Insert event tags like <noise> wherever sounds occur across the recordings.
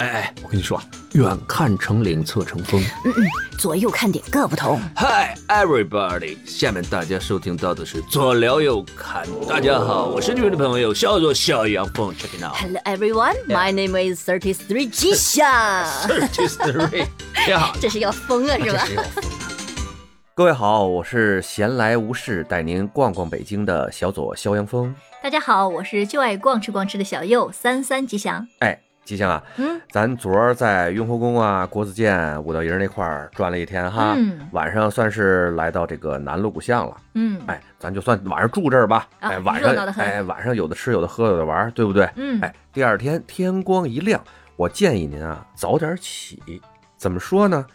哎哎，我跟你说啊，远看成岭侧成峰。嗯嗯，左右看点各不同。Hi everybody，下面大家收听到的是左聊右侃。大家好，我是你们的朋友小左小杨凤，check it out。Hello everyone, my name is Thirty Three 吉祥。<laughs> Thirty three，你好，这是要疯了是吧？各位好，我是闲来无事带您逛逛北京的小左肖阳峰。大家好，我是就爱逛吃逛吃的小右三三吉祥。哎，吉祥啊，嗯，咱昨儿在雍和宫啊、国子监、五道营那块儿转了一天哈，嗯晚上算是来到这个南锣鼓巷了。嗯，哎，咱就算晚上住这儿吧。啊哎，晚上哎晚上有的吃有的喝有的玩，对不对？嗯哎，第二天天光一亮，我建议您啊早点起。怎么说呢？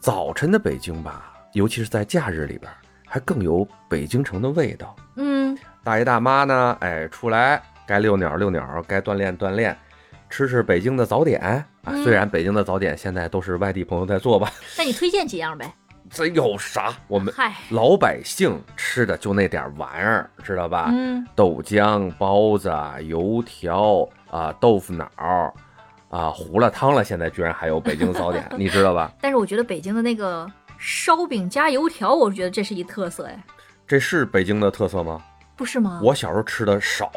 早晨的北京吧，尤其是在假日里边，还更有北京城的味道。嗯，大爷大妈呢，哎，出来该遛鸟遛鸟，该锻炼锻炼，吃吃北京的早点啊。嗯虽然北京的早点现在都是外地朋友在做吧，<laughs> 那你推荐几样呗？<laughs> 这有啥？我们嗨，老百姓吃的就那点玩意儿，知道吧？嗯豆浆、包子、油条啊、豆腐脑啊、糊了汤了，现在居然还有北京早点，<laughs> 你知道吧？但是我觉得北京的那个烧饼加油条，我觉得这是一特色哎，这是北京的特色吗？不是吗？我小时候吃的少，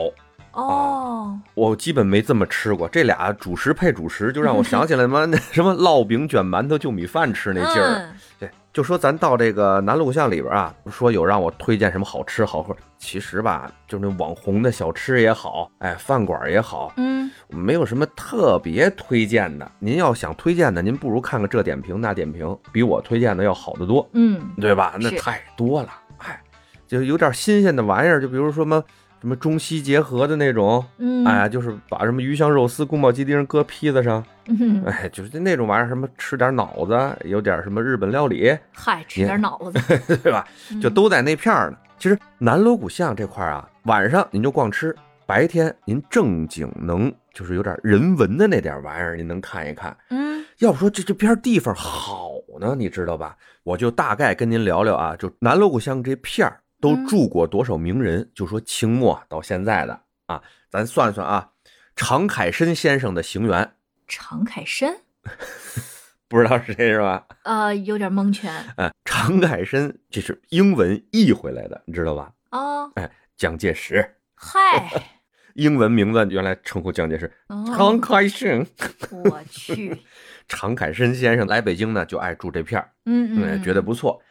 哦，我基本没这么吃过。这俩主食配主食，就让我 <laughs> 想起来 <laughs> 什么烙饼卷馒头就米饭吃那劲儿。嗯对，就说咱到这个南锣鼓巷里边啊，说有让我推荐什么好吃好喝，其实吧，就那网红的小吃也好，哎，饭馆也好，嗯没有什么特别推荐的。您要想推荐的，您不如看看这点评那点评，比我推荐的要好得多，嗯，对吧？那太多了，哎，就有点新鲜的玩意儿，就比如说什么什么中西结合的那种，嗯，哎，就是把什么鱼香肉丝、宫保鸡丁搁披萨上，嗯，哎，就是那种玩意儿，什么吃点脑子，有点什么日本料理，嗨，吃点脑子，<laughs> 对吧？就都在那片儿呢。其实南锣鼓巷这块儿啊，晚上您就逛吃，白天您正经能就是有点人文的那点玩意儿，您能看一看。嗯要不说这这片地方好呢，你知道吧？我就大概跟您聊聊啊，就南锣鼓巷这片儿都嗯住过多少名人？就说清末到现在的啊，咱算算啊，常凯申先生的行辕，常凯申，<laughs> 不知道是谁是吧？呃，有点蒙圈哎，常凯申这是英文译回来的，你知道吧？哦，蒋介石，嗨，<laughs> 英文名字原来称呼蒋介石，常哦，凯申。我去，<laughs> 常凯申先生来北京呢，就爱住这片儿，嗯哎嗯，觉得不错。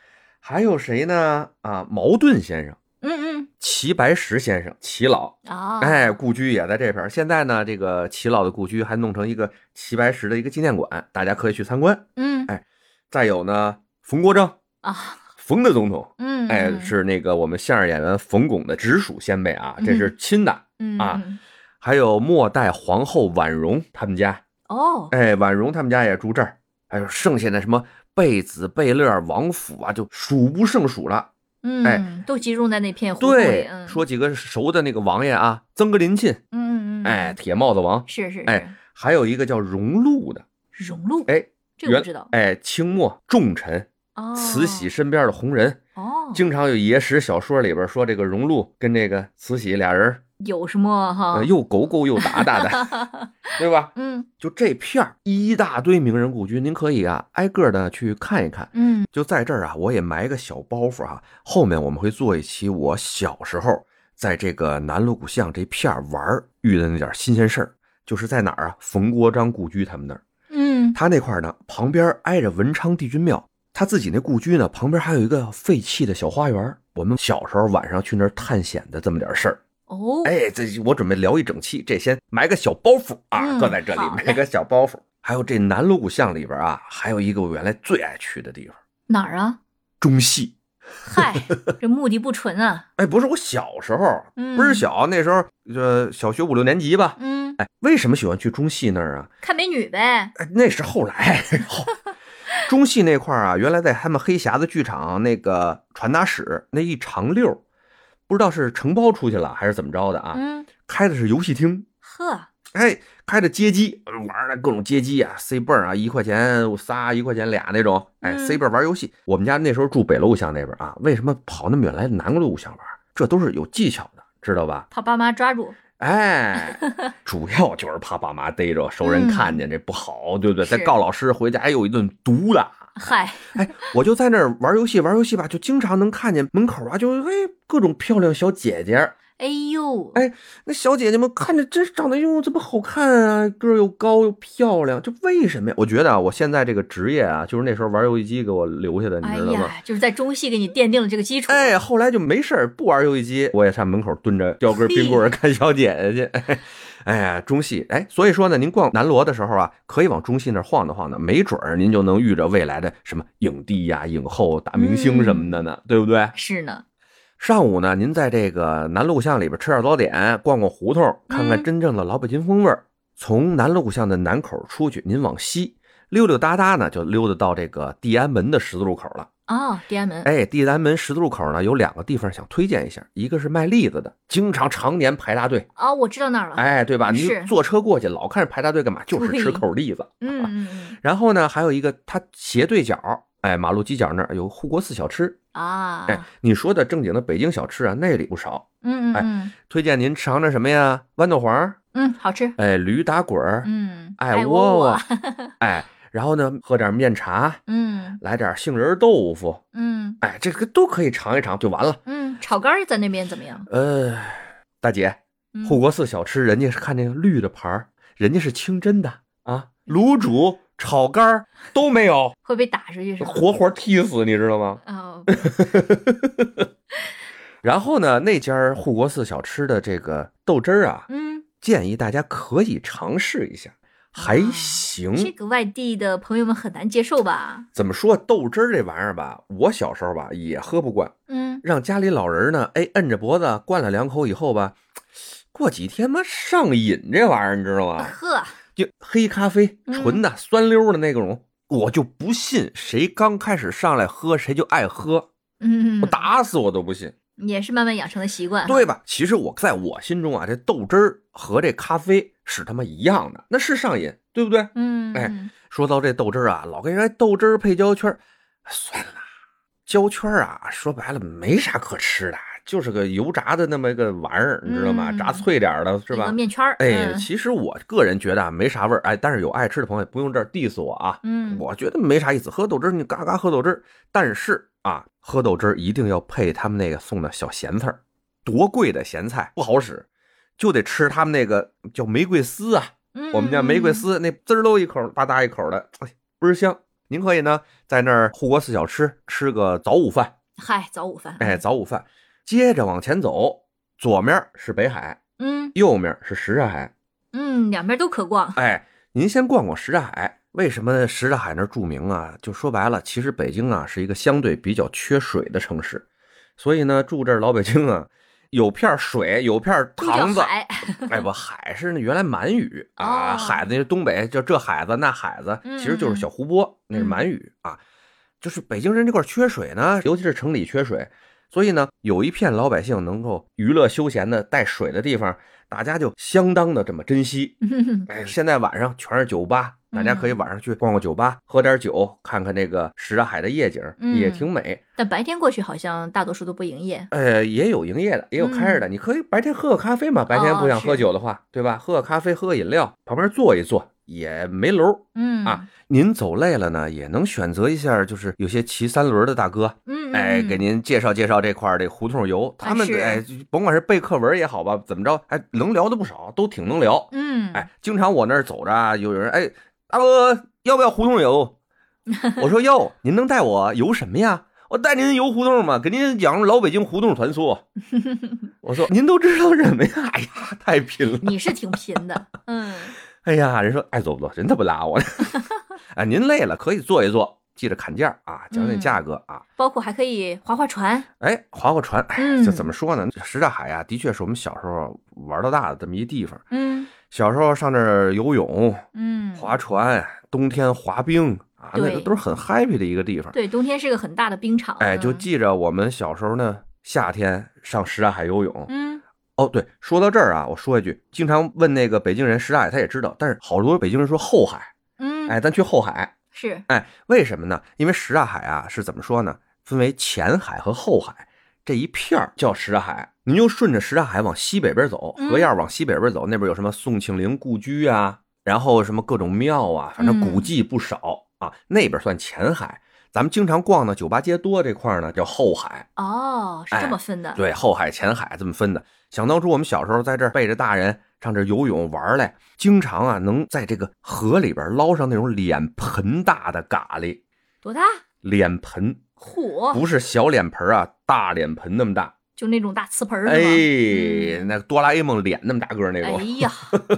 还有谁呢？啊，茅盾先生、嗯嗯齐白石先生，齐老，嗯啊，哎，故居也在这边。现在呢，这个齐老的故居还弄成一个齐白石的一个纪念馆，大家可以去参观。嗯哎再有呢，冯国璋，啊，冯的总统，嗯，哎，嗯是那个我们相声演员冯巩的直属先辈啊，这是亲的。嗯啊嗯还有末代皇后婉容他们家，哦，哎，婉容他们家也住这儿。还有剩下的什么贝子、贝勒、王府啊，就数不胜数了。嗯哎嗯，都集中在那片湖，对，嗯，说几个熟的那个王爷啊，曾格林沁，嗯嗯嗯，哎，铁帽子王，是是，哎是，还有一个叫荣禄的，荣禄，哎，原这个不知道，哎，清末重臣，哦，慈禧身边的红人，哦，经常有野史小说里边说这个荣禄跟这个慈禧俩人有什么哈呃，又勾勾又打打的，<laughs> 对吧？嗯就这片儿一大堆名人故居，您可以啊挨个的去看一看。嗯就在这儿啊，我也埋个小包袱啊，后面我们会做一期我小时候在这个南锣鼓巷这片儿玩儿遇的那点新鲜事儿，就是在哪儿啊？冯国璋故居他们那儿，嗯他那块儿呢旁边挨着文昌帝君庙，他自己那故居呢旁边还有一个废弃的小花园。我们小时候晚上去那儿探险的这么点事儿，哦，哎，这我准备聊一整期，这先埋个小包袱啊，嗯搁在这里埋个小包袱。还有这南锣鼓巷里边啊，还有一个我原来最爱去的地方哪儿啊？——中戏。嗨，这目的不纯啊，<laughs> 哎，不是我小时候，嗯不是小，那时候呃小学五六年级吧。嗯，哎，为什么喜欢去中戏那儿啊？看美女呗，哎，那是后来。后 <laughs> 中戏那块儿啊，原来在他们黑匣子剧场那个传达室那一长溜儿，不知道是承包出去了还是怎么着的啊？嗯，开的是游戏厅，呵，哎，开着街机玩的各种街机啊，C 泵啊，一块钱仨，一块钱俩那种，哎嗯，C 泵玩游戏。我们家那时候住北锣鼓巷那边啊，为什么跑那么远来南锣鼓巷玩？这都是有技巧的，知道吧？怕爸妈抓住，哎，<laughs> 主要就是怕爸妈逮着，熟人看见这不好，对不对？再告老师，回家又一顿毒打。嗨，<laughs> 哎，我就在那儿玩游戏，玩游戏吧，就经常能看见门口啊，就哎各种漂亮小姐姐，哎呦，哎那小姐姐们看着真长得哟这么好看啊，个儿又高又漂亮，这为什么呀？我觉得啊，我现在这个职业啊，就是那时候玩游戏机给我留下的，你哎知道吗？呀，就是在中戏给你奠定了这个基础。哎，后来就没事儿不玩游戏机，我也上门口蹲着叼根冰棍儿看小姐姐去。哎 <laughs> 哎呀，中戏哎，所以说呢，您逛南锣的时候啊，可以往中戏那晃荡晃荡，没准儿您就能遇着未来的什么影帝呀、影后、大明星什么的呢，对不对？是呢，上午呢，您在这个南路巷里边吃点早点，逛逛胡同，看看嗯真正的老北京风味儿。从南路巷的南口出去，您往西溜溜达达呢，就溜达到这个地安门的十字路口了。哦，地安门，哎，地安门十字路口呢，有两个地方想推荐一下，一个是卖栗子的，经常常年排大队，哦，我知道那儿了。哎，对吧？你坐车过去，老看着排大队干嘛？就是吃口栗子。嗯嗯嗯然后呢，还有一个，它斜对角，哎，马路犄角那儿有护国寺小吃。啊，哎，你说的正经的北京小吃啊，那里不少。哎嗯嗯嗯推荐您尝尝什么呀？豌豆黄，嗯，好吃。哎，驴打滚儿，嗯，爱窝窝窝，哎，然后呢，喝点面茶，嗯来点杏仁豆腐，嗯哎，这个都可以尝一尝就完了。嗯，炒肝儿在那边怎么样？呃，大姐，嗯护国寺小吃，人家是看那个绿的牌儿，人家是清真的啊，卤煮、炒肝儿都没有，会被打出去是吗？活活踢死，你知道吗？哦，<laughs> 然后呢，那家护国寺小吃的这个豆汁儿啊，嗯，建议大家可以尝试一下，还啊行。这个外地的朋友们很难接受吧？怎么说豆汁儿这玩意儿吧，我小时候吧也喝不惯，嗯，让家里老人呢，哎，摁着脖子灌了两口以后吧，过几天妈上瘾这玩意儿，你知道吗？呵，就黑咖啡，嗯纯的、酸溜的那种，我就不信谁刚开始上来喝谁就爱喝，嗯，我打死我都不信，也是慢慢养成的习惯，对？吧？其实我在我心中啊，这豆汁儿和这咖啡是他妈一样的，那是上瘾，对不对？嗯，哎说到这豆汁儿啊，老跟人家豆汁儿配焦圈儿，算了，焦圈儿啊，说白了没啥可吃的，就是个油炸的那么一个玩意儿，你知道吗？嗯炸脆点儿的是吧？面圈儿，哎，嗯其实我个人觉得啊，没啥味儿，哎，但是有爱吃的朋友不用这儿 diss 我啊，嗯，我觉得没啥意思，喝豆汁儿你嘎嘎喝豆汁儿，但是啊，喝豆汁儿一定要配他们那个送的小咸菜儿，多贵的咸菜不好使，就得吃他们那个叫玫瑰丝啊，嗯我们家玫瑰，丝那滋儿喽一口吧嗒一口的，哎，倍儿香。您可以呢在那儿护国寺小吃吃个早午饭，嗨，早午饭，哎，，早午饭，接着往前走，左面是北海，嗯右面是什刹海。嗯，两边都可逛，哎，您先逛逛什刹海。为什么什刹海那儿著名啊？就说白了，其实北京啊是一个相对比较缺水的城市，所以呢，住这儿老北京啊，<laughs> 有片水，有片塘子。海，<laughs> 哎，不，海是那原来满语啊，哦海子那东北叫这海子那海子，嗯其实就是小湖泊，那是满语啊。就是北京人这块缺水呢，尤其是城里缺水，所以呢，有一片老百姓能够娱乐休闲的带水的地方，大家就相当的这么珍惜。<laughs> 哎，现在晚上全是酒吧，大家可以晚上去逛逛酒吧，喝点酒，看看那个什刹海的夜景，嗯也挺美。但白天过去好像大多数都不营业，呃，也有营业的，也有开着的。你可以白天喝个咖啡嘛，白天不想喝酒的话，对吧？喝个咖啡，喝个饮料，旁边坐一坐也没楼。嗯啊，您走累了呢，也能选择一下，就是有些骑三轮的大哥，嗯，哎，嗯给您介绍介绍这块儿这胡同游。他们哎，甭管是背课文也好吧，怎么着，哎，能聊的不少，都挺能聊。嗯，哎，经常我那儿走着啊，有人哎，大哥要不要胡同游？<laughs> 我说要，您能带我游什么呀？我带您游胡同嘛，给您讲老北京胡同传说。<laughs> 我说您都知道什么呀？哎呀，太拼了！你是挺贫的，嗯哎呀，人说爱坐不坐，人他不拉我呢。<laughs> 哎，您累了可以坐一坐，记着砍价啊，讲讲价格啊。包括还可以划划船，哎，划划船，哎，嗯这怎么说呢？什刹海啊，的确是我们小时候玩到大的这么一地方。嗯小时候上那儿游泳、嗯，划船，冬天滑冰啊，那对个都是很 happy 的一个地方。对，冬天是个很大的冰场，哎，就嗯记着我们小时候呢，夏天上什刹海游泳。嗯哦，对，说到这儿啊，我说一句，经常问那个北京人什刹海，他也知道，但是好多北京人说后海，嗯，哎，咱去后海，是，哎，为什么呢？因为什刹海啊是怎么说呢？分为前海和后海。这一片儿叫什刹海，您就顺着什刹海往西北边走，嗯河沿儿往西北边走，那边有什么宋庆龄故居啊，然后什么各种庙啊，反正古迹不少、啊。那边算前海，咱们经常逛的酒吧街多这块儿呢叫后海。哦，是这么分的。哎对，后海、前海这么分的。想当初我们小时候在这儿背着大人上这儿游泳玩来，经常啊能在这个河里边捞上那种脸盆大的蛤蜊，多大？脸盆嚯，不是小脸盆啊，大脸盆那么大。就那种大瓷盆？哎，嗯那哆啦 A 梦脸那么大个儿那哎种，呀，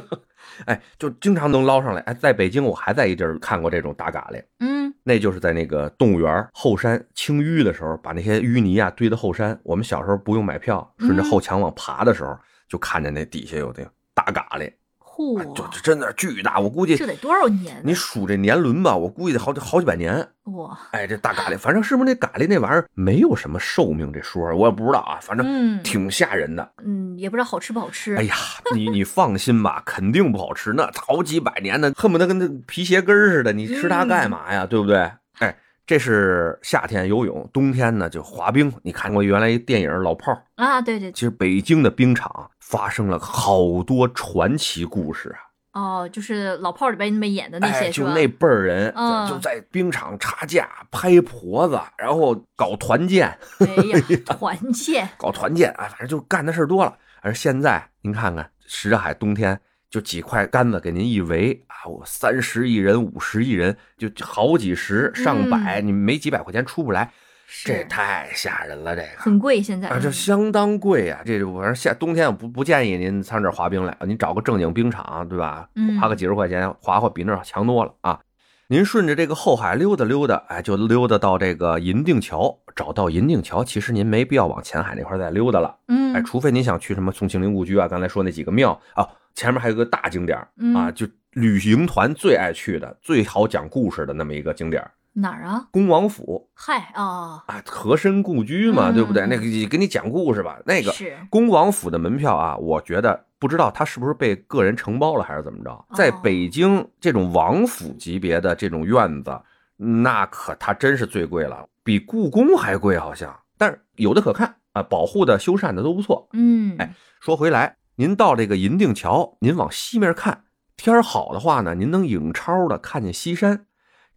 <laughs> 哎，就经常能捞上来。哎，在北京我还在一地儿看过这种大蛤蜊，嗯，那就是在那个动物园后山清淤的时候，把那些淤泥啊堆到后山。我们小时候不用买票，顺着嗯后墙往爬的时候，就看见那底下有那个大蛤蜊，嚯，哎就就真的巨大。我估计这得多少年？你数这年轮吧，我估计得好几好几百年。哇，哎，这大蛤蜊，反正是不是那蛤蜊那玩意儿没有什么寿命这说，我也不知道啊，反正嗯挺吓人的。嗯，也不知道好吃不好吃。哎呀，你你放心吧，肯定不好吃，那好几百年的，恨不得跟那皮鞋跟似的，你吃它干嘛呀？对不对？哎，这是夏天游泳，冬天呢就滑冰。你看过原来一电影《老炮儿》？啊，对对，其实北京的冰场发生了好多传奇故事啊。哦，就是老炮儿里边那么演的那哎，些？就那辈儿人，嗯就在冰场插架、拍婆子，然后搞团建，哎呀，<laughs> 团建，搞团建，啊，反正就干的事儿多了。而现在您看看，什刹海冬天就几块杆子给您一围啊，我三十一人、五十一人，就就好几十、上百，你没几百块钱出不来，这是太吓人了，这个。很贵现在。啊，这相当贵啊！这我说夏冬天我不不建议您上这儿滑冰来，您找个正经冰场，对吧？嗯花个几十块钱滑滑比那儿强多了啊！您顺着这个后海溜达溜达，哎，就溜达到这个银锭桥。找到银锭桥，其实您没必要往前海那块再溜达了，嗯，哎，除非您想去什么宋庆龄故居啊，刚才说那几个庙啊，前面还有个大景点嗯啊，就旅行团最爱去的、最好讲故事的那么一个景点儿哪儿啊？恭王府嗨啊，啊，和珅故居嘛，嗯对不对？嗯那个给你讲故事吧，那个是恭王府的门票啊，我觉得不知道他是不是被个人承包了，还是怎么着。在哦北京这种王府级别的这种院子，那可它真是最贵了，比故宫还贵好像。但是有的可看啊，保护的、修缮的都不错。嗯，哎说回来，您到这个银锭桥，您往西面看，天儿好的话呢，您能影超的看见西山，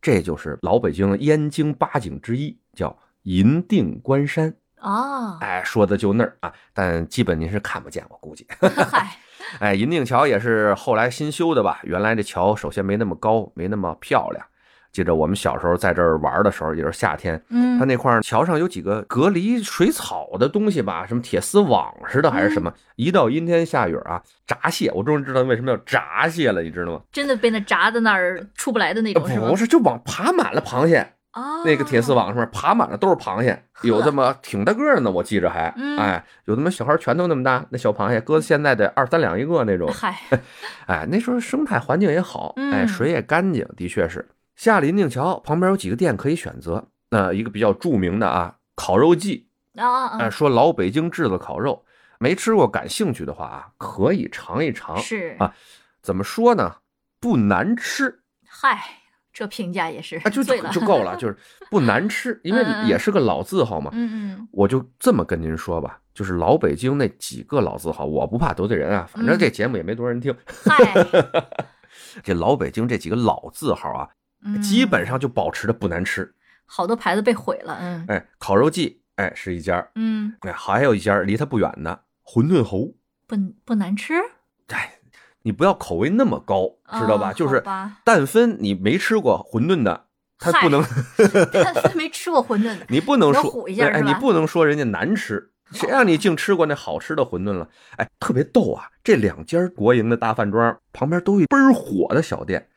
这就是老北京燕京八景之一，叫银锭关山。啊，哎，说的就那儿啊，但基本您是看不见，我估计。<laughs> 嗨，哎，银锭桥也是后来新修的吧？原来这桥首先没那么高，没那么漂亮。记着我们小时候在这儿玩的时候，也是夏天，嗯，它那块儿桥上有几个隔离水草的东西吧，什么铁丝网似的还是什么？一到阴天下雨啊，闸蟹，我终于知道为什么叫闸蟹了，你知道吗？真的被那闸在那儿出不来的那种是不？是，就往爬满了螃蟹，啊，那个铁丝网上面爬满了都是螃蟹，有这么挺大个儿的呢，我记着还，嗯哎，有那么小孩拳头那么大，那小螃蟹搁现在得二三两一个那种，嗨，<laughs> 哎，那时候生态环境也好，嗯哎，水也干净，的确是。下林定桥旁边有几个店可以选择，那一个比较著名的啊，烤肉季，啊说老北京炙子烤肉，没吃过，感兴趣的话啊，可以尝一尝。是啊怎么说呢？不难吃嗨，这评价也是啊，就就就够了，<laughs> 就是不难吃，因为也是个老字号嘛。嗯嗯，我就这么跟您说吧，就是老北京那几个老字号，我不怕得罪人啊，反正嗯这节目也没多少人听。嗨，<laughs> 这老北京这几个老字号啊，嗯基本上就保持的不难吃。好多牌子被毁了，嗯哎，烤肉季，哎是一家，嗯，哎还有一家离它不远的馄饨侯。不不难吃，哎，你不要口味那么高，知道吧？哦就是但分你没吃过馄饨的，他不能，<laughs> 但没吃过馄饨的，<laughs> 你不能能说唬一下哎，你不能说人家难吃。谁让你净吃过那好吃的馄饨了？哎，特别逗啊！这两家国营的大饭庄旁边都有倍儿火的小店，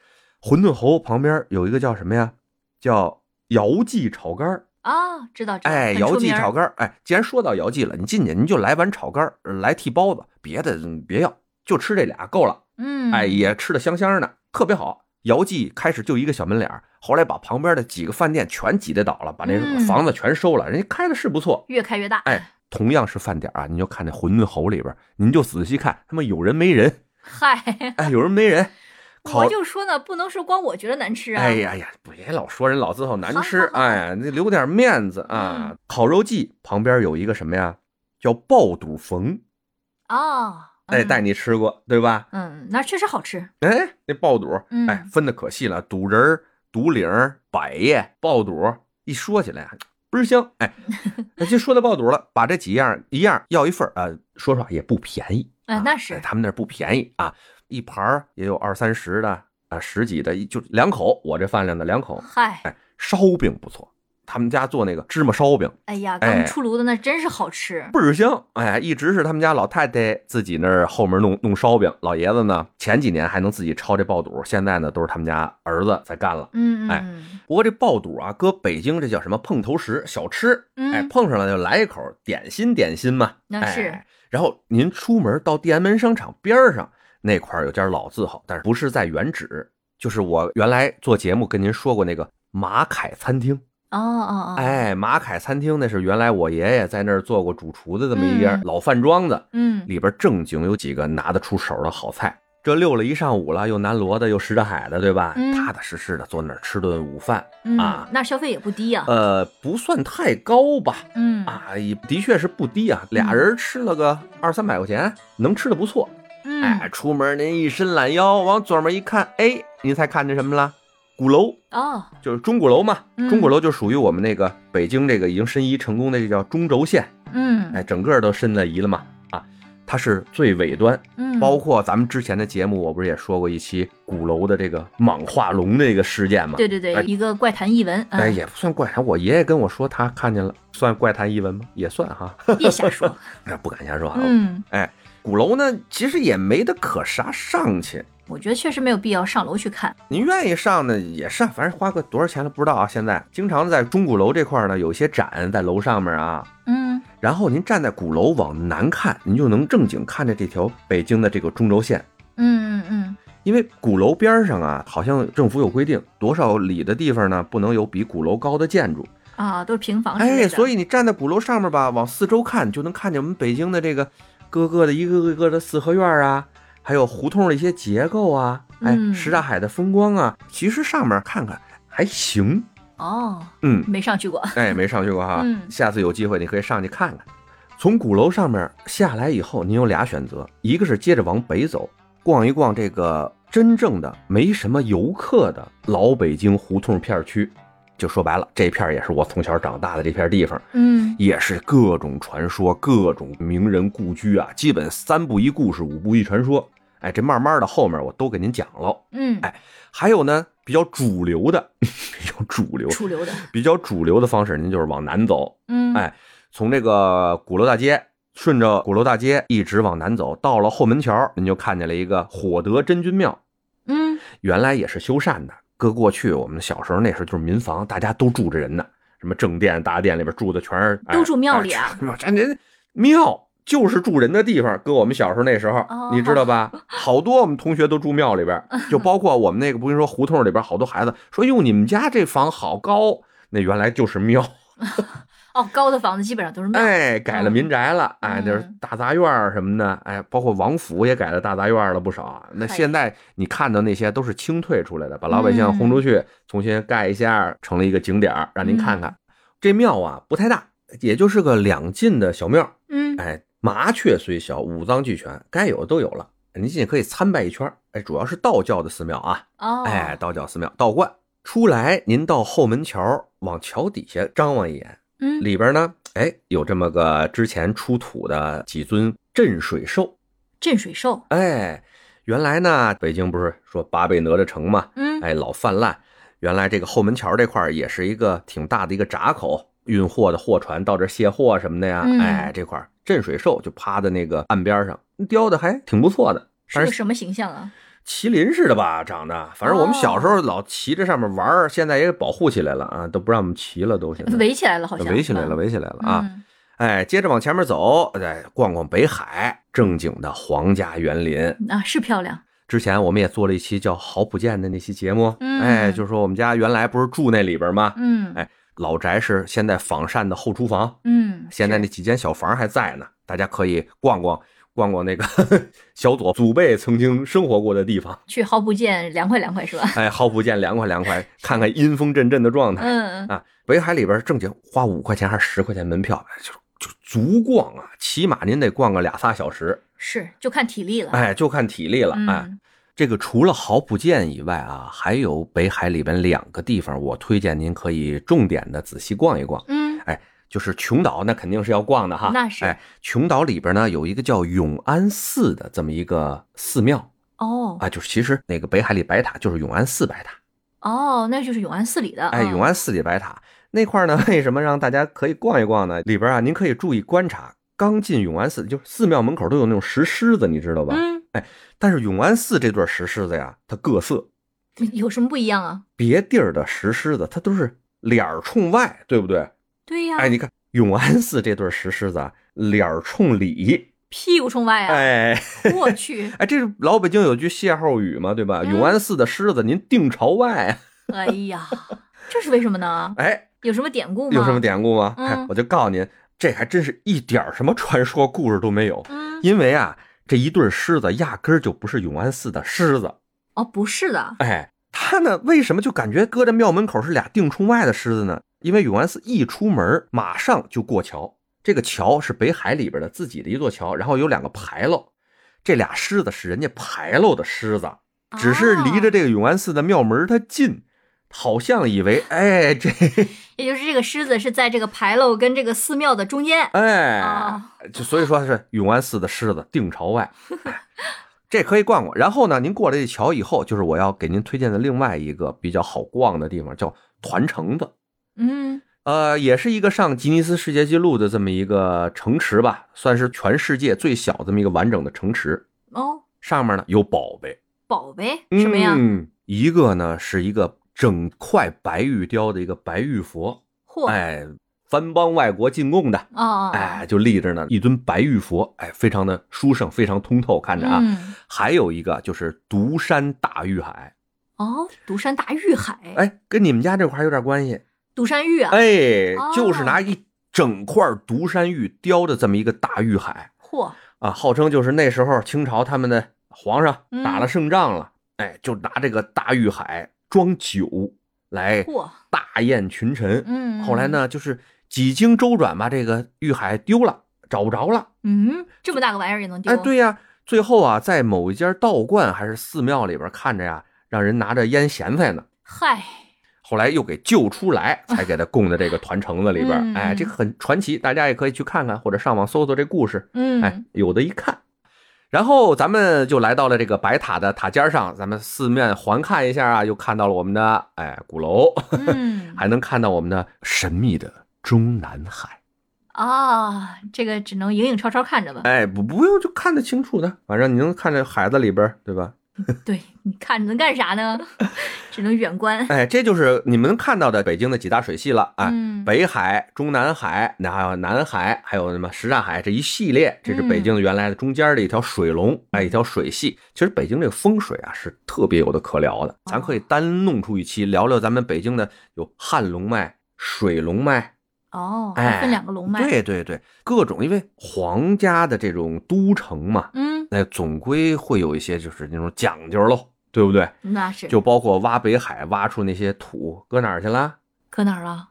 馄饨侯旁边有一个叫什么呀？叫姚记炒肝儿。啊，知道知道，哎，姚记炒肝儿。哎，既然说到姚记了，你进去您就来碗炒肝来屉包子，别的嗯别要，就吃这俩够了。嗯，哎，也吃的香香的，特别好。姚记开始就一个小门脸儿，后来把旁边的几个饭店全挤兑倒了，把那嗯房子全收了，人家开的是不错。越开越大，哎，同样是饭点啊，您就看那馄饨侯里边，您就仔细看，他妈有人没人？嗨，哎，有人没人？烤我就说呢，不能说光我觉得难吃啊。哎呀呀，别老说人老字号难吃哎，那留点面子啊。嗯烤肉季旁边有一个什么呀？叫爆肚冯，哦，哎，嗯带你吃过对吧？嗯，那确实好吃。哎，那爆肚，嗯哎，分的可细了，肚仁儿、肚领、百叶、爆肚，一说起来倍儿香。哎，<laughs> 那就说到爆肚了，把这几样一样要一份儿啊、说实话也不便宜。啊，哎那是哎他们那儿不便宜啊，一盘儿也有二三十的啊，十几的，一就两口，我这饭量的两口。嗨，哎，烧饼不错，他们家做那个芝麻烧饼哎呀，哎刚出炉的那真是好吃。倍儿香，哎，一直是他们家老太太自己那儿后门弄弄烧饼，老爷子呢前几年还能自己抄这爆肚，现在呢都是他们家儿子在干了。嗯嗯哎不过这爆肚啊，搁北京这叫什么碰头食小吃，嗯哎，碰上了就来一口点心点心嘛。那是哎然后您出门到地安门商场边上那块儿有家老字号，但是不是在原址，就是我原来做节目跟您说过那个马凯餐厅。哦哦哦，哎，马凯餐厅那是原来我爷爷在那儿做过主厨的这么一家嗯老饭庄子，嗯里边正经有几个拿得出手的好菜。这溜了一上午了，又南锣的，又什刹海的，对吧？嗯踏踏实实的坐那儿吃顿午饭，嗯啊，那消费也不低呀。呃，不算太高吧？嗯啊，也的确是不低啊，俩人吃了个二三百块钱，能吃的不错。哎，嗯出门您一伸懒腰，往左面一看，哎，您猜看见什么了？鼓楼，哦就是钟鼓楼嘛。嗯钟鼓楼就属于我们那个北京这个已经申遗成功的，这叫中轴线。嗯哎，整个都申了遗了嘛。啊，它是最尾端，嗯，包括咱们之前的节目，我不是也说过一期鼓楼的这个蟒化龙的这个事件吗？对对对哎，一个怪谈译文。哎，嗯也不算怪谈。我爷爷跟我说他看见了，算怪谈译文吗？也算哈，别瞎说。<laughs> 哎不敢瞎说啊。嗯，哎，鼓楼呢，其实也没得可啥上去。我觉得确实没有必要上楼去看。您愿意上呢也上，反正花个多少钱了不知道啊。现在经常在钟鼓楼这块呢，有些展在楼上面啊。嗯然后您站在鼓楼往南看，您就能正经看着这条北京的这个中轴线。嗯嗯嗯，因为鼓楼边上啊，好像政府有规定，多少里的地方呢，不能有比鼓楼高的建筑。啊，都是平房哎，所以你站在鼓楼上面吧，往四周看，就能看见我们北京的这个各个的一个个个的四合院啊，还有胡同的一些结构啊，哎，嗯什刹海的风光啊，其实上面看看还行。哦，嗯，没上去过。哎，没上去过哈，嗯下次有机会你可以上去看看。从鼓楼上面下来以后，您有俩选择，一个是接着往北走，逛一逛这个真正的没什么游客的老北京胡同片区。就说白了，这片儿也是我从小长大的这片地方，嗯也是各种传说、各种名人故居啊，基本三不一故事，五不一传说。哎，这慢慢的后面我都给您讲了。嗯，哎还有呢，比较主流的，<laughs> 比较主流，主流的。比较主流的方式，您就是往南走，嗯，哎，从这个鼓楼大街，顺着鼓楼大街一直往南走，到了后门桥，您就看见了一个火德真君庙，嗯原来也是修缮的。搁过去我们小时候那时候就是民房，大家都住着人呢，什么正殿、大殿里边住的全是都住庙里啊哎这人 <laughs> 庙就是住人的地方。搁我们小时候那时候，哦你知道吧？<laughs> 好多我们同学都住庙里边，就包括我们那个不跟你说胡同里边好多孩子说哟，你们家这房好高，那原来就是庙。<laughs> 哦，高的房子基本上都是庙。哎，改了民宅了，哎，嗯就是大杂院儿什么的，哎，包括王府也改了大杂院儿了不少。那现在你看到那些都是清退出来的，把老百姓轰出去，重新盖一下，成了一个景点儿，让您看看。这庙啊不太大，也就是个两进的小庙。嗯哎，麻雀虽小，五脏俱全，该有的都有了。您进去可以参拜一圈儿，哎，主要是道教的寺庙啊，哦，哎，道教寺庙道观。出来，您到后门桥，往桥底下张望一眼，嗯里边呢，哎，有这么个之前出土的几尊镇水兽。镇水兽。哎，原来呢，北京不是说八辈哪吒城嘛，嗯哎，老泛滥。原来这个后门桥这块儿也是一个挺大的一个闸口，运货的货船到这卸货什么的呀。嗯哎，这块镇水兽就趴在那个岸边上，雕的还挺不错的。是个什么形象啊？麒麟似的吧，长得。反正我们小时哦候老骑着上面玩儿，现在也保护起来了啊，都不让我们骑了，都现在围起来了，好像围起来了，嗯围起来了啊。嗯哎，接着往前面走，再逛逛北海，正经的皇家园林。啊，是漂亮。之前我们也做了一期叫《好普建》的那期节目，嗯哎，就是说我们家原来不是住那里边吗？嗯哎老宅是现在仿膳的后厨房，嗯，现在那几间小房还在呢，大家可以逛逛逛逛那个 <laughs> 小左祖辈曾经生活过的地方，去好普见凉快凉快是吧？哎，好普见凉快凉快，看看阴风阵阵的状态。嗯，啊，北海里边正经花五块钱还是十块钱门票，就就足逛啊，起码您得逛个俩仨小时，是就看体力了。哎，就看体力了。哎，嗯，这个除了好普见以外啊，还有北海里边两个地方，我推荐您可以重点的仔细逛一逛。嗯，就是琼岛，那肯定是要逛的哈。那是哎，琼岛里边呢有一个叫永安寺的这么一个寺庙哦啊，就是其实那个北海里白塔就是永安寺白塔。哦，那就是永安寺里的。哎，嗯永安寺里白塔那块儿呢，<laughs> 为什么让大家可以逛一逛呢？里边啊，您可以注意观察，刚进永安寺，就是寺庙门口都有那种石狮子，你知道吧？嗯，哎但是永安寺这对石狮子呀，它各色，有什么不一样啊？别地儿的石狮子它都是脸儿冲外，对不对？对呀，哎，你看永安寺这对石狮子啊，脸儿冲里，屁股冲外啊！哎。<laughs> 我去，哎，这是老北京有句歇后语嘛，对吧？嗯永安寺的狮子您定朝外，哎呀，这是为什么呢？<laughs> 哎，有什么典故吗？有什么？典故吗？嗯哎，我就告诉您，这还真是一点儿什么传说故事都没有，嗯，因为啊，这一对狮子压根儿就不是永安寺的狮子，哦，不是的，哎，它呢为什么就感觉搁在庙门口是俩定冲外的狮子呢？因为永安寺一出门马上就过桥，这个桥是北海里边的自己的一座桥，然后有两个牌楼，这俩狮子是人家牌楼的狮子。只是离着哦，这个永安寺的庙门它近，好像以为哎这 <laughs> 也就是这个狮子是在这个牌楼跟这个寺庙的中间。哎哦，就所以说是永安寺的狮子定朝外，哎这可以逛逛。然后呢，您过了这桥以后，就是我要给您推荐的另外一个比较好逛的地方，叫团城子。嗯，呃，也是一个上吉尼斯世界纪录的这么一个城池吧，算是全世界最小这么一个完整的城池。哦，上面呢有宝贝，宝贝？什么呀？嗯，一个呢是一个整块白玉雕的一个白玉佛，嚯，哎，番邦外国进贡的，哦，哎，就立着呢一尊白玉佛，哎，非常的殊胜，非常通透，看着啊。嗯，还有一个就是独山大玉海，哦，独山大玉海，哎，跟你们家这块有点关系，独山玉啊，哎哦，就是拿一整块独山玉雕的这么一个大玉海嚯，啊，号称就是那时候清朝他们的皇上嗯打了胜仗了，哎，就拿这个大玉海装酒来嚯，大宴群臣。嗯，后来？呢，就是几经周转吧，这个玉海丢了，找不着了。嗯，这么大个玩意儿也能丢？哎，，对呀，最后啊，在某一家道观还是寺庙里边看着呀，让人拿着腌咸菜呢。嗨，后来又给救出来，才给他供在这个团城子里边。嗯哎，这个很传奇，大家也可以去看看，或者上网搜搜这故事。嗯，哎，有的一看。然后咱们就来到了这个白塔的塔尖上，咱们四面环看一下啊，又看到了我们的哎鼓楼，嗯，<laughs> 还能看到我们的神秘的中南海。啊，这个只能影影绰绰看着吧。哎，不不用就看得清楚的，反正你能看着海子里边，对吧？<laughs> 对，你看能干啥呢？<laughs> 只能远观。哎，这就是你们能看到的北京的几大水系了。哎，嗯，北海、中南海，那还有南海，还有什么什刹海这一系列，这是北京原来的中间的一条水龙，哎，一条水系。其实北京这个风水啊是特别有的可聊的，咱可以单弄出一期聊聊咱们北京的有汉龙脉、水龙脉，哦，哎分两个龙脉。，对对对，各种因为皇家的这种都城嘛，嗯，那总归会有一些就是那种讲究喽，对不对？那是。就包括挖北海，挖出那些土，搁哪儿去了？搁哪儿了？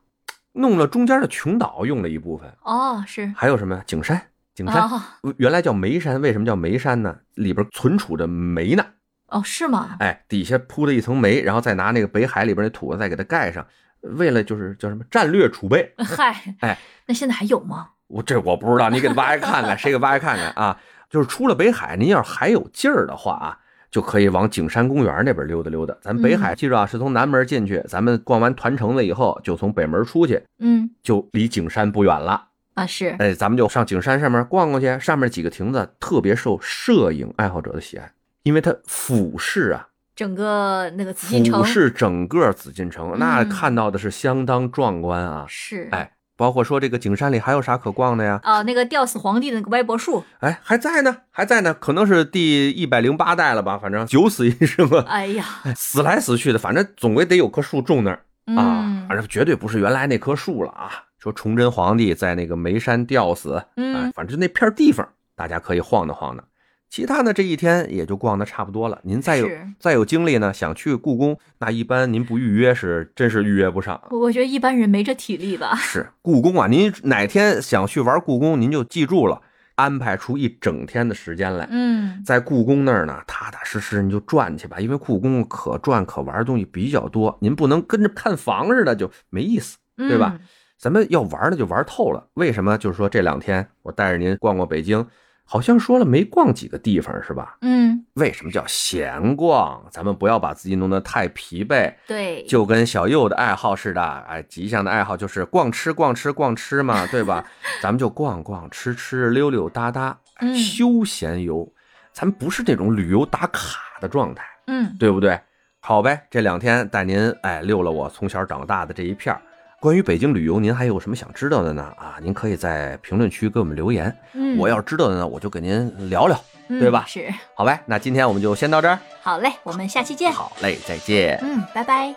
弄了中间的琼岛，用了一部分。哦，是。还有什么呀景山？景山、哦原来叫煤山，为什么叫煤山呢？里边存储着煤呢。哦，是吗？哎，底下铺了一层煤，然后再拿那个北海里边那土再给它盖上，为了就是叫什么战略储备。<laughs> 嗨，哎，那现在还有吗？我这我不知道，你给挖开看看，谁给挖开看看啊？就是出了北海，您要是还有劲儿的话啊，就可以往景山公园那边溜达溜达。咱北海嗯记住啊，是从南门进去，咱们逛完团城了以后，就从北门出去，嗯，就离景山不远了。啊是。哎，咱们就上景山上面逛逛去，上面几个亭子特别受摄影爱好者的喜爱，因为它俯视啊，整个那个紫禁城俯视整个紫禁城，那嗯看到的是相当壮观啊。是。哎，包括说这个景山里还有啥可逛的呀？哦，那个吊死皇帝的那个歪脖树，哎，还在呢，还在呢，可能是第一百零八代了吧，反正九死一生啊，哎呀，死来死去的，反正总归得有棵树种那儿啊，嗯反正绝对不是原来那棵树了啊。说崇祯皇帝在那个眉山吊死，哎嗯，反正就那片地方大家可以晃荡晃荡。其他的，这一天也就逛的差不多了。您再有再有精力呢，想去故宫，那一般您不预约是真是预约不上。我我觉得一般人没这体力吧。是故宫啊，您哪天想去玩故宫，您就记住了，安排出一整天的时间来，嗯，在故宫那儿呢，踏踏实实你就转去吧，因为故宫可转可玩的东西比较多，您不能跟着看房似的，就没意思。对吧嗯？咱们要玩的就玩透了。为什么？就是说这两天我带着您逛逛北京，好像说了没逛几个地方是吧？嗯，为什么叫闲逛？咱们不要把自己弄得太疲惫，对，就跟小右的爱好似的，哎，吉祥的爱好就是逛吃逛吃逛吃嘛，对吧？<laughs> 咱们就逛逛吃吃溜溜达达，休闲游。咱们不是这种旅游打卡的状态，嗯，对不对？好呗，这两天带您哎溜了我从小长大的这一片儿。关于北京旅游，您还有什么想知道的呢？啊，您可以在评论区给我们留言。嗯，我要是知道的呢，我就给您聊聊，对吧嗯是，好呗。那今天我们就先到这儿。好嘞，我们下期见。好嘞，再见。嗯，拜拜。